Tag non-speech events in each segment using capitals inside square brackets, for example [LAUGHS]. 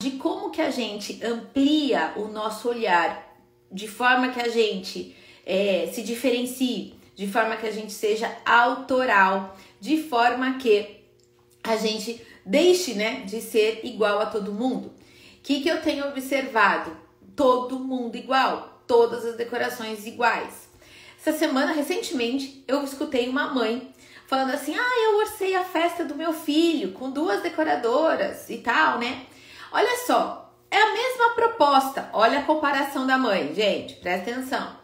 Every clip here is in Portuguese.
de como que a gente amplia o nosso olhar, de forma que a gente é, se diferencie, de forma que a gente seja autoral, de forma que a gente deixe né, de ser igual a todo mundo. O que, que eu tenho observado? Todo mundo igual, todas as decorações iguais. Essa semana, recentemente, eu escutei uma mãe falando assim: ah, eu orcei a festa do meu filho com duas decoradoras e tal, né? Olha só, é a mesma proposta. Olha a comparação da mãe, gente, presta atenção.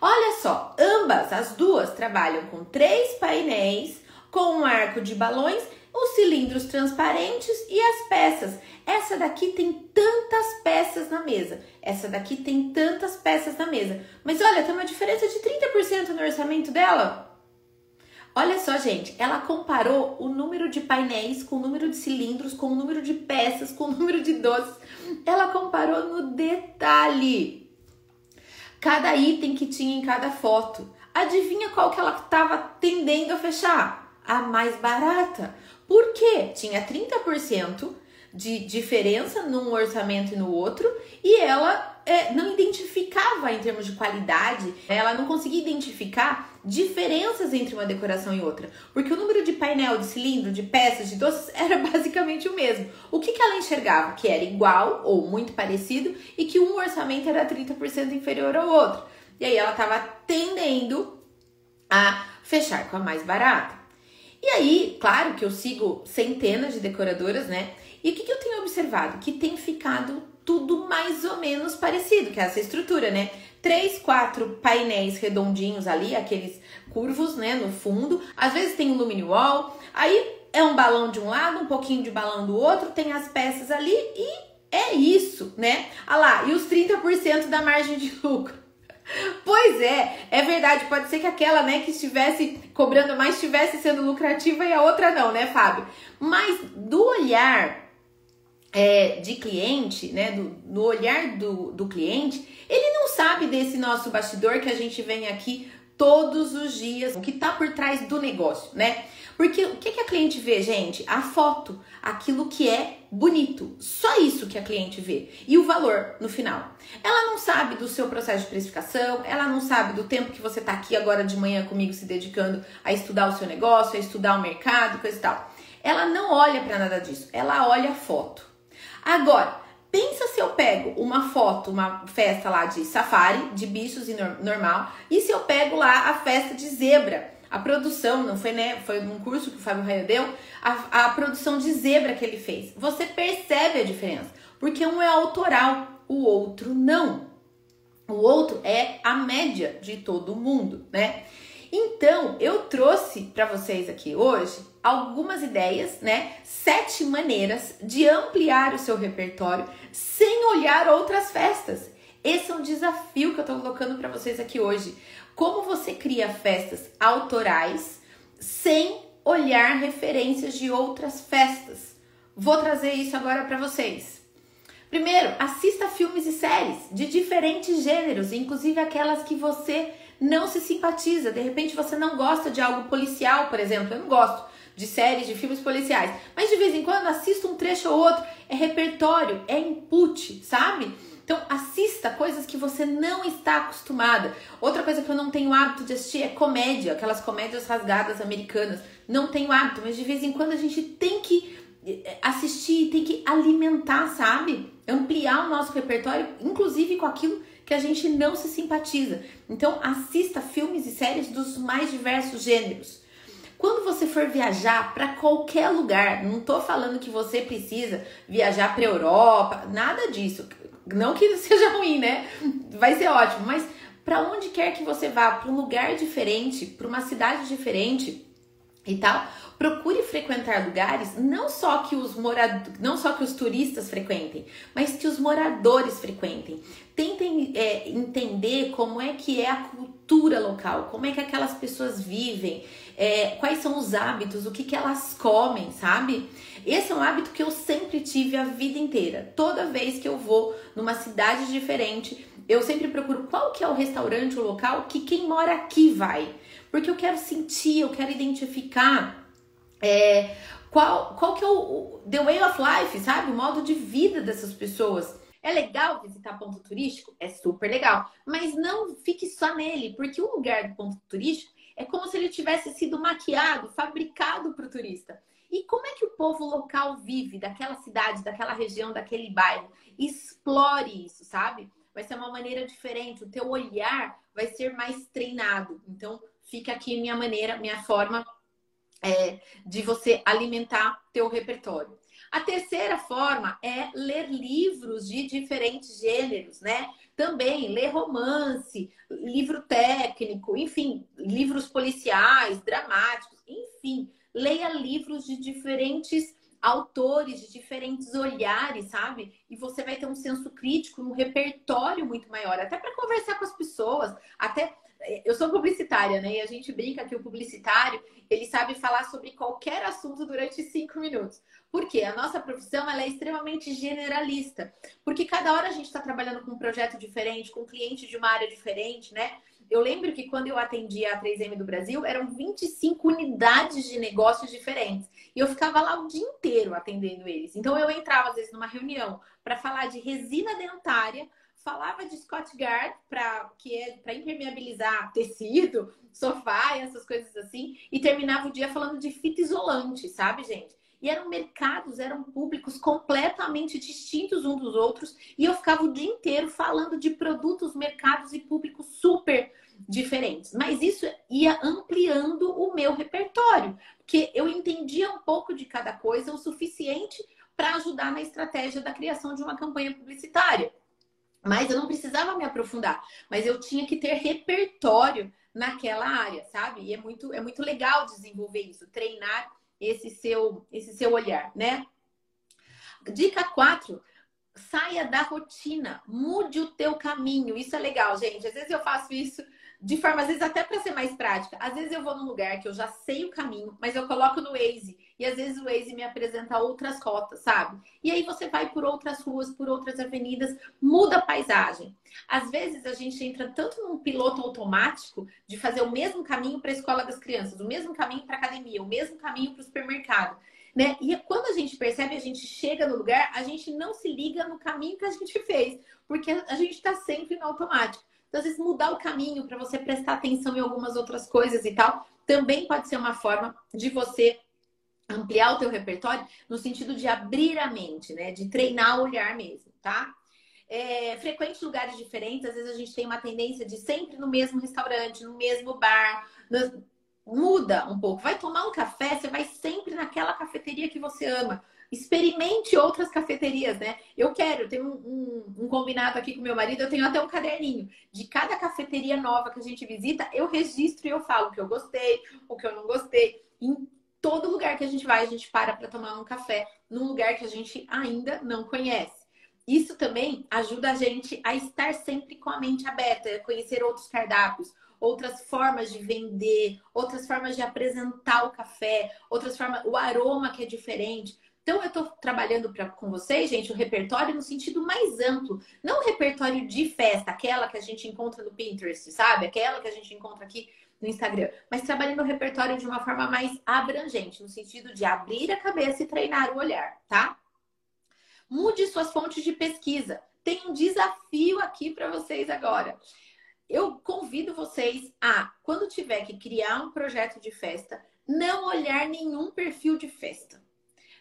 Olha só, ambas, as duas, trabalham com três painéis, com um arco de balões, os cilindros transparentes e as peças. Essa daqui tem tantas peças na mesa. Essa daqui tem tantas peças na mesa. Mas olha, tem uma diferença de 30% no orçamento dela. Olha só, gente, ela comparou o número de painéis com o número de cilindros, com o número de peças, com o número de doces. Ela comparou no detalhe. Cada item que tinha em cada foto. Adivinha qual que ela estava tendendo a fechar? A mais barata. Por quê? Tinha 30% de diferença num orçamento e no outro e ela é, não identificava em termos de qualidade, ela não conseguia identificar diferenças entre uma decoração e outra, porque o número de painel, de cilindro, de peças, de doces [LAUGHS] era basicamente o mesmo. O que, que ela enxergava? Que era igual ou muito parecido e que um orçamento era 30% inferior ao outro. E aí ela estava tendendo a fechar com a mais barata. E aí, claro que eu sigo centenas de decoradoras, né? E o que, que eu tenho observado? Que tem ficado tudo mais ou menos parecido, que é essa estrutura, né? Três, quatro painéis redondinhos ali, aqueles curvos, né, no fundo. Às vezes tem um lumine wall, aí é um balão de um lado, um pouquinho de balão do outro, tem as peças ali e é isso, né? Ah lá, e os 30% da margem de lucro. [LAUGHS] Pois é, é verdade. Pode ser que aquela, né, que estivesse cobrando mais estivesse sendo lucrativa e a outra não, né, Fábio? Mas do olhar é, de cliente, né, do, no olhar do, do cliente, ele não sabe desse nosso bastidor que a gente vem aqui todos os dias, o que está por trás do negócio, né? Porque o que, que a cliente vê, gente? A foto, aquilo que é bonito. Só isso que a cliente vê. E o valor no final. Ela não sabe do seu processo de precificação, ela não sabe do tempo que você está aqui agora de manhã comigo se dedicando a estudar o seu negócio, a estudar o mercado, coisa e tal. Ela não olha para nada disso, ela olha a foto. Agora, pensa se eu pego uma foto, uma festa lá de safari, de bichos e normal, e se eu pego lá a festa de zebra. A produção, não foi, né? Foi um curso que o Fábio Raio deu, a, a produção de zebra que ele fez. Você percebe a diferença, porque um é autoral, o outro não. O outro é a média de todo mundo, né? Então, eu trouxe para vocês aqui hoje algumas ideias, né? Sete maneiras de ampliar o seu repertório sem olhar outras festas. Esse é um desafio que eu tô colocando para vocês aqui hoje. Como você cria festas autorais sem olhar referências de outras festas? Vou trazer isso agora para vocês. Primeiro, assista filmes e séries de diferentes gêneros, inclusive aquelas que você não se simpatiza. De repente você não gosta de algo policial, por exemplo. Eu não gosto de séries, de filmes policiais. Mas de vez em quando assisto um trecho ou outro. É repertório, é input, sabe? Então assista coisas que você não está acostumada. Outra coisa que eu não tenho hábito de assistir é comédia, aquelas comédias rasgadas americanas. Não tenho hábito, mas de vez em quando a gente tem que eh, assistir, tem que alimentar, sabe? Ampliar o nosso repertório, inclusive com aquilo que a gente não se simpatiza. Então, assista filmes e séries dos mais diversos gêneros. Quando você for viajar para qualquer lugar, não tô falando que você precisa viajar para Europa, nada disso. Não que [LAUGHS] seja ruim, né? Vai ser ótimo, mas para onde quer que você vá, para um lugar diferente, para uma cidade diferente e tal, procure frequentar lugares não só que os moradores, não só que os turistas frequentem, mas que os moradores frequentem. Tentem é, entender como é que é a cultura local, como é que aquelas pessoas vivem, é, quais são os hábitos, o que, que elas comem, sabe? Esse é um hábito que eu sempre tive a vida inteira. Toda vez que eu vou numa cidade diferente, eu sempre procuro qual que é o restaurante, o local que quem mora aqui vai. Porque eu quero sentir, eu quero identificar é, qual, qual que é o, o the way of life, sabe? O modo de vida dessas pessoas. É legal visitar ponto turístico? É super legal. Mas não fique só nele, porque o lugar do ponto turístico é como se ele tivesse sido maquiado, fabricado para o turista. E como é que o povo local vive daquela cidade, daquela região, daquele bairro? Explore isso, sabe? Vai ser uma maneira diferente. O teu olhar vai ser mais treinado. Então, fica aqui minha maneira, minha forma é, de você alimentar teu repertório. A terceira forma é ler livros de diferentes gêneros, né? Também ler romance, livro técnico, enfim, livros policiais, dramáticos, enfim, leia livros de diferentes autores, de diferentes olhares, sabe? E você vai ter um senso crítico, um repertório muito maior, até para conversar com as pessoas, até eu sou publicitária, né? E a gente brinca que o publicitário ele sabe falar sobre qualquer assunto durante cinco minutos. Por quê? A nossa profissão ela é extremamente generalista. Porque cada hora a gente está trabalhando com um projeto diferente, com um cliente de uma área diferente, né? Eu lembro que quando eu atendia a 3M do Brasil, eram 25 unidades de negócios diferentes. E eu ficava lá o dia inteiro atendendo eles. Então eu entrava, às vezes, numa reunião para falar de resina dentária falava de Scott Guard para que é para impermeabilizar tecido, sofá e essas coisas assim, e terminava o dia falando de fita isolante, sabe, gente? E eram mercados, eram públicos completamente distintos uns dos outros, e eu ficava o dia inteiro falando de produtos, mercados e públicos super diferentes. Mas isso ia ampliando o meu repertório, porque eu entendia um pouco de cada coisa o suficiente para ajudar na estratégia da criação de uma campanha publicitária. Mas eu não precisava me aprofundar, mas eu tinha que ter repertório naquela área, sabe? E é muito, é muito legal desenvolver isso, treinar esse seu, esse seu olhar, né? Dica 4, saia da rotina, mude o teu caminho. Isso é legal, gente. Às vezes eu faço isso de forma, às vezes, até para ser mais prática. Às vezes eu vou num lugar que eu já sei o caminho, mas eu coloco no Waze. E às vezes o Waze me apresenta outras rotas, sabe? E aí você vai por outras ruas, por outras avenidas, muda a paisagem. Às vezes a gente entra tanto num piloto automático de fazer o mesmo caminho para a escola das crianças, o mesmo caminho para academia, o mesmo caminho para o supermercado. Né? E quando a gente percebe, a gente chega no lugar, a gente não se liga no caminho que a gente fez, porque a gente está sempre no automático. Então, às vezes, mudar o caminho para você prestar atenção em algumas outras coisas e tal, também pode ser uma forma de você ampliar o teu repertório no sentido de abrir a mente, né? De treinar o olhar mesmo, tá? É, frequente lugares diferentes, às vezes a gente tem uma tendência de sempre no mesmo restaurante, no mesmo bar, no... muda um pouco. Vai tomar um café, você vai sempre naquela cafeteria que você ama experimente outras cafeterias, né? Eu quero, eu tenho um, um, um, combinado aqui com meu marido, eu tenho até um caderninho. De cada cafeteria nova que a gente visita, eu registro e eu falo o que eu gostei, o que eu não gostei. Em todo lugar que a gente vai, a gente para para tomar um café num lugar que a gente ainda não conhece. Isso também ajuda a gente a estar sempre com a mente aberta, a conhecer outros cardápios, outras formas de vender, outras formas de apresentar o café, outras formas, o aroma que é diferente. Então, eu estou trabalhando pra, com vocês, gente, o repertório no sentido mais amplo. Não o repertório de festa, aquela que a gente encontra no Pinterest, sabe? Aquela que a gente encontra aqui no Instagram. Mas trabalhando o repertório de uma forma mais abrangente, no sentido de abrir a cabeça e treinar o olhar, tá? Mude suas fontes de pesquisa. Tem um desafio aqui para vocês agora. Eu convido vocês a, quando tiver que criar um projeto de festa, não olhar nenhum perfil de festa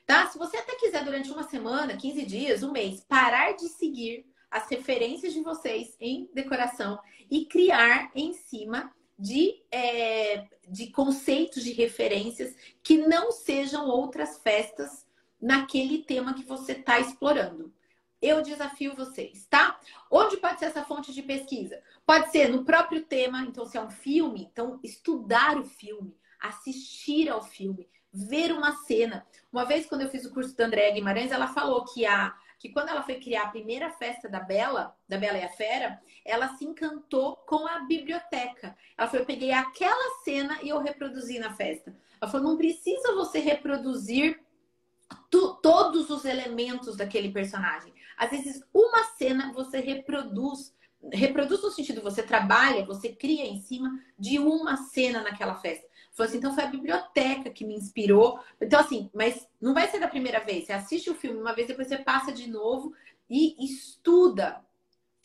Tá? Se você até quiser durante uma semana, 15 dias, um mês, parar de seguir as referências de vocês em decoração e criar em cima de, é, de conceitos de referências que não sejam outras festas naquele tema que você está explorando. Eu desafio vocês, tá? Onde pode ser essa fonte de pesquisa? Pode ser no próprio tema, então se é um filme, então estudar o filme, assistir ao filme, ver uma cena. Uma vez, quando eu fiz o curso da Andréa Guimarães, ela falou que a que quando ela foi criar a primeira festa da Bela, da Bela e a Fera, ela se encantou com a biblioteca. Ela falou: eu peguei aquela cena e eu reproduzi na festa. Ela falou: não precisa você reproduzir tu, todos os elementos daquele personagem. Às vezes, uma cena você reproduz. Reproduz no sentido, você trabalha, você cria em cima de uma cena naquela festa. Falou assim, então foi a biblioteca que me inspirou. Então, assim, mas não vai ser da primeira vez. Você assiste o filme uma vez, depois você passa de novo e estuda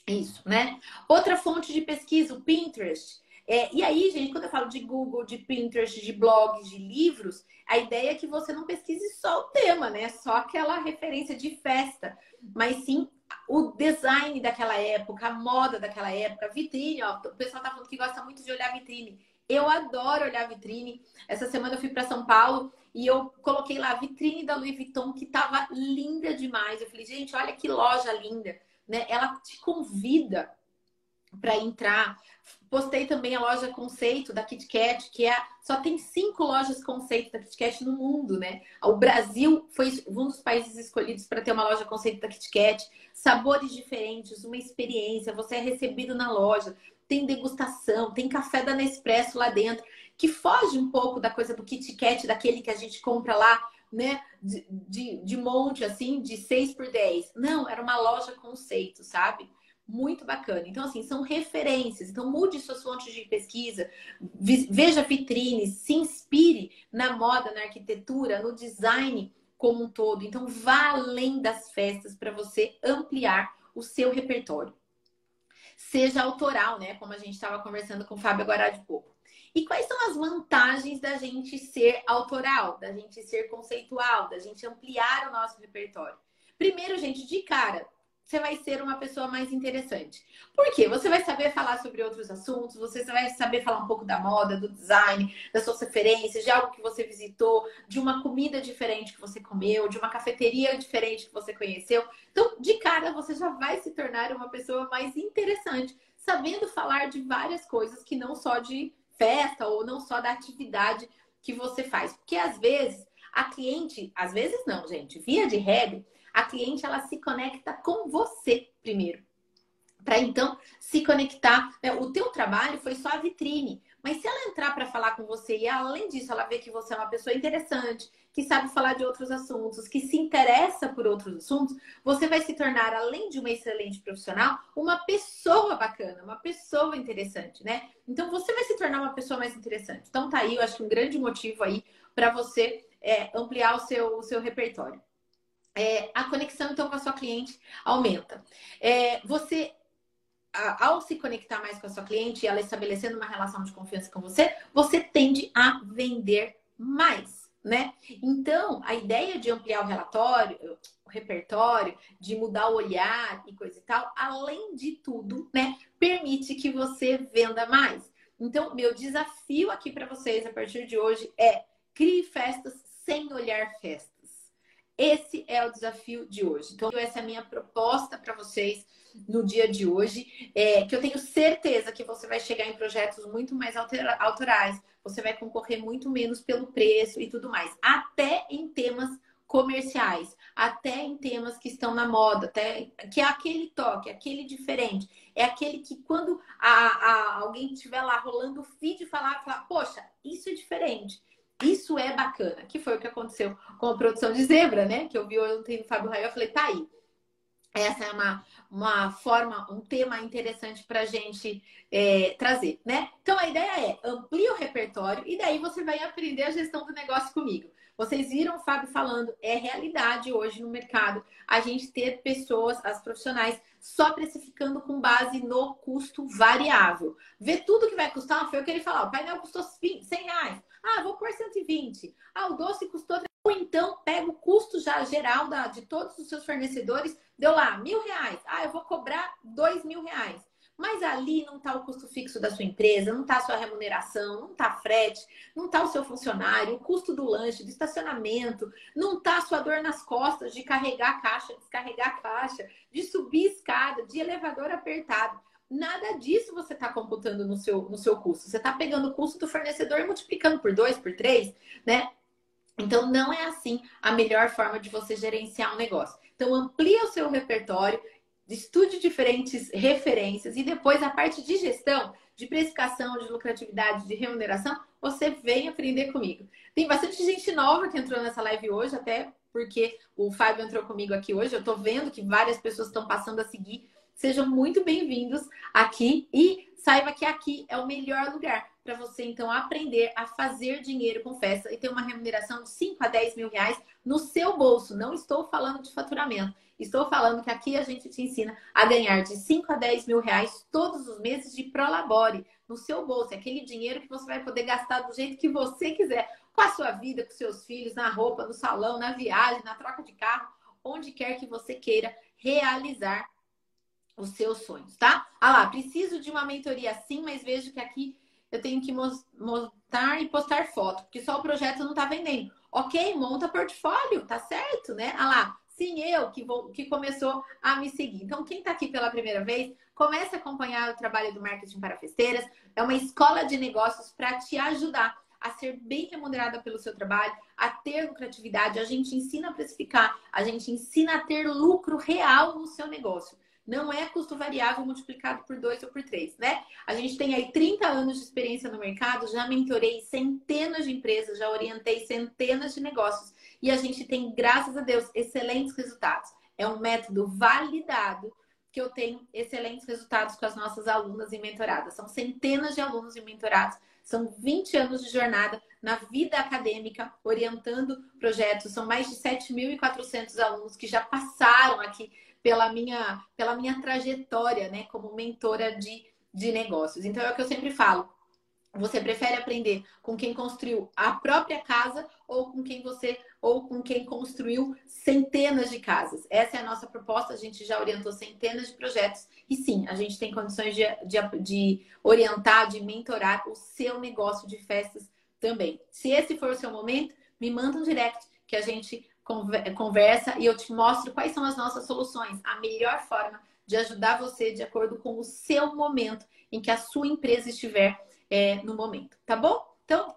isso, né? Outra fonte de pesquisa, o Pinterest. É, e aí, gente, quando eu falo de Google, de Pinterest, de blogs, de livros, a ideia é que você não pesquise só o tema, né? Só aquela referência de festa, mas sim o design daquela época, a moda daquela época, a vitrine. Ó, o pessoal tá falando que gosta muito de olhar vitrine. Eu adoro olhar vitrine. Essa semana eu fui para São Paulo e eu coloquei lá a vitrine da Louis Vuitton, que tava linda demais. Eu falei, gente, olha que loja linda. Né? Ela te convida para entrar. Postei também a loja conceito da Kit Kat, que é só tem cinco lojas conceito da Kit Kat no mundo, né? O Brasil foi um dos países escolhidos para ter uma loja conceito da Kit Kat, sabores diferentes, uma experiência. Você é recebido na loja, tem degustação, tem café da Nespresso lá dentro, que foge um pouco da coisa do Kit Kat, daquele que a gente compra lá, né? De, de, de monte, assim, de 6 por 10. Não, era uma loja conceito, sabe? muito bacana. Então, assim, são referências. Então, mude suas fontes de pesquisa, veja vitrines, se inspire na moda, na arquitetura, no design como um todo. Então, vá além das festas para você ampliar o seu repertório. Seja autoral, né? Como a gente estava conversando com o Fábio agora de pouco. E quais são as vantagens da gente ser autoral, da gente ser conceitual, da gente ampliar o nosso repertório? Primeiro, gente, de cara, você vai ser uma pessoa mais interessante. Por quê? Você vai saber falar sobre outros assuntos, você vai saber falar um pouco da moda, do design, das suas referências, de algo que você visitou, de uma comida diferente que você comeu, de uma cafeteria diferente que você conheceu. Então, de cara, você já vai se tornar uma pessoa mais interessante, sabendo falar de várias coisas que não só de festa ou não só da atividade que você faz. Porque às vezes a cliente, às vezes não, gente, via de regra, a cliente ela se conecta com você primeiro. Para então se conectar. Né? O teu trabalho foi só a vitrine. Mas se ela entrar para falar com você e além disso ela vê que você é uma pessoa interessante, que sabe falar de outros assuntos, que se interessa por outros assuntos, você vai se tornar, além de uma excelente profissional, uma pessoa bacana, uma pessoa interessante, né? Então você vai se tornar uma pessoa mais interessante. Então tá aí, eu acho que um grande motivo aí para você é, ampliar o seu, o seu repertório é, a conexão então com a sua cliente aumenta. É, você, ao se conectar mais com a sua cliente e ela estabelecendo uma relação de confiança com você, você tende a vender mais, né? Então, a ideia de ampliar o relatório, o repertório, de mudar o olhar e coisa e tal, além de tudo, né, permite que você venda mais. Então, meu desafio aqui para vocês a partir de hoje é crie festas sem olhar festas. Esse é o desafio de hoje. Então, essa é a minha proposta para vocês no dia de hoje, é, que eu tenho certeza que você vai chegar em projetos muito mais autorais, você vai concorrer muito menos pelo preço e tudo mais, até em temas comerciais, até em temas que estão na moda, até que é aquele toque, aquele diferente, é aquele que quando a, a alguém estiver lá rolando o feed falar, falar, poxa, isso é diferente. Isso é bacana, que foi o que aconteceu com a produção de Zebra, né? Que eu vi ontem no Fábio Raio, eu falei, tá aí. Essa é uma, uma forma, um tema interessante para a gente é, trazer, né? Então a ideia é amplie o repertório e daí você vai aprender a gestão do negócio comigo. Vocês viram o Fábio falando, é realidade hoje no mercado a gente ter pessoas, as profissionais, só precificando com base no custo variável. Ver tudo que vai custar, foi o que ele falou, o painel custou 100 reais. Ah, vou por 120. Ah, o doce custou. Ou então pega o custo já geral da, de todos os seus fornecedores, deu lá mil reais. Ah, eu vou cobrar dois mil reais. Mas ali não está o custo fixo da sua empresa, não está a sua remuneração, não está frete, não está o seu funcionário, o custo do lanche, do estacionamento, não está a sua dor nas costas de carregar a caixa, descarregar a caixa, de subir escada, de elevador apertado. Nada disso você está computando no seu, no seu custo. Você está pegando o custo do fornecedor e multiplicando por dois, por três, né? Então, não é assim a melhor forma de você gerenciar um negócio. Então, amplia o seu repertório, estude diferentes referências e depois a parte de gestão, de precificação, de lucratividade, de remuneração, você vem aprender comigo. Tem bastante gente nova que entrou nessa live hoje, até porque o Fábio entrou comigo aqui hoje. Eu estou vendo que várias pessoas estão passando a seguir Sejam muito bem-vindos aqui e saiba que aqui é o melhor lugar para você então aprender a fazer dinheiro com festa e ter uma remuneração de 5 a 10 mil reais no seu bolso. Não estou falando de faturamento. Estou falando que aqui a gente te ensina a ganhar de 5 a 10 mil reais todos os meses de Prolabore no seu bolso. É aquele dinheiro que você vai poder gastar do jeito que você quiser, com a sua vida, com seus filhos, na roupa, no salão, na viagem, na troca de carro, onde quer que você queira realizar os seus sonhos, tá? Ah lá, preciso de uma mentoria sim, mas vejo que aqui eu tenho que montar e postar foto, porque só o projeto não está vendendo. Ok, monta portfólio, tá certo, né? Ah lá, sim, eu que, vou, que começou a me seguir. Então, quem está aqui pela primeira vez, comece a acompanhar o trabalho do Marketing para Festeiras. É uma escola de negócios para te ajudar a ser bem remunerada pelo seu trabalho, a ter lucratividade. A gente ensina a precificar, a gente ensina a ter lucro real no seu negócio não é custo variável multiplicado por dois ou por três, né? A gente tem aí 30 anos de experiência no mercado, já mentorei centenas de empresas, já orientei centenas de negócios e a gente tem, graças a Deus, excelentes resultados. É um método validado que eu tenho excelentes resultados com as nossas alunas e mentoradas. São centenas de alunos e mentorados, são 20 anos de jornada na vida acadêmica, orientando projetos. São mais de 7.400 alunos que já passaram aqui pela minha, pela minha trajetória, né, como mentora de, de negócios. Então é o que eu sempre falo. Você prefere aprender com quem construiu a própria casa ou com quem você ou com quem construiu centenas de casas? Essa é a nossa proposta. A gente já orientou centenas de projetos e sim, a gente tem condições de, de, de orientar, de mentorar o seu negócio de festas também. Se esse for o seu momento, me manda um direct que a gente conversa e eu te mostro quais são as nossas soluções, a melhor forma de ajudar você de acordo com o seu momento em que a sua empresa estiver é, no momento, tá bom? Então,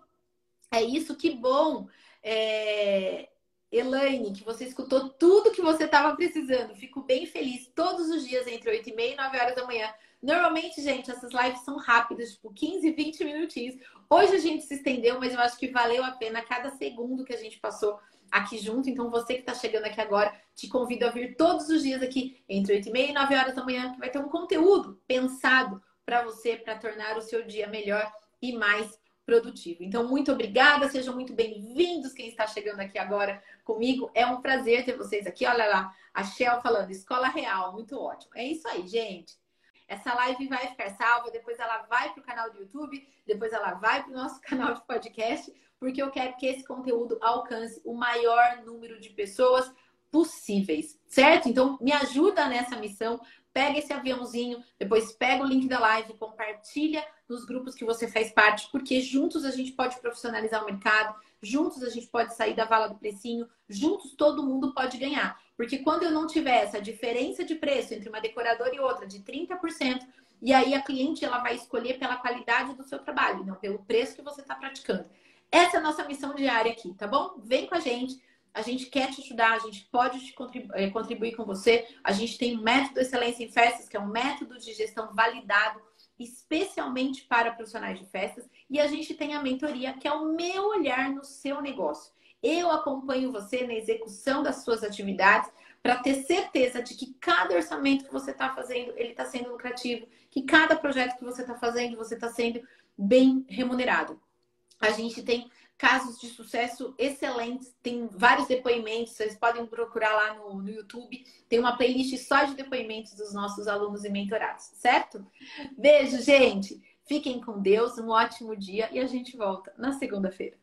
é isso, que bom. É... Elaine, que você escutou tudo que você estava precisando. Fico bem feliz todos os dias entre 8 e meia e 9 horas da manhã. Normalmente, gente, essas lives são rápidas, tipo 15, 20 minutinhos. Hoje a gente se estendeu, mas eu acho que valeu a pena cada segundo que a gente passou aqui junto. Então, você que está chegando aqui agora, te convido a vir todos os dias aqui, entre 8 e meia e 9 horas da manhã, que vai ter um conteúdo pensado para você, para tornar o seu dia melhor e mais produtivo. Então, muito obrigada, sejam muito bem-vindos quem está chegando aqui agora comigo. É um prazer ter vocês aqui. Olha lá, a Shell falando, escola real, muito ótimo. É isso aí, gente. Essa live vai ficar salva, depois ela vai para o canal do YouTube, depois ela vai para o nosso [LAUGHS] canal de podcast, porque eu quero que esse conteúdo alcance o maior número de pessoas possíveis, certo? Então, me ajuda nessa missão. Pega esse aviãozinho, depois pega o link da live, compartilha nos grupos que você faz parte, porque juntos a gente pode profissionalizar o mercado, juntos a gente pode sair da vala do precinho, juntos todo mundo pode ganhar. Porque quando eu não tiver essa diferença de preço entre uma decoradora e outra de 30%, e aí a cliente ela vai escolher pela qualidade do seu trabalho, não pelo preço que você está praticando. Essa é a nossa missão diária aqui, tá bom? Vem com a gente. A gente quer te ajudar, a gente pode te contribuir, eh, contribuir com você. A gente tem o método Excelência em Festas, que é um método de gestão validado especialmente para profissionais de festas. E a gente tem a mentoria, que é o meu olhar no seu negócio. Eu acompanho você na execução das suas atividades para ter certeza de que cada orçamento que você está fazendo, ele está sendo lucrativo, que cada projeto que você está fazendo, você está sendo bem remunerado. A gente tem casos de sucesso excelentes, tem vários depoimentos, vocês podem procurar lá no, no YouTube, tem uma playlist só de depoimentos dos nossos alunos e mentorados, certo? Beijo, gente! Fiquem com Deus, um ótimo dia e a gente volta na segunda-feira.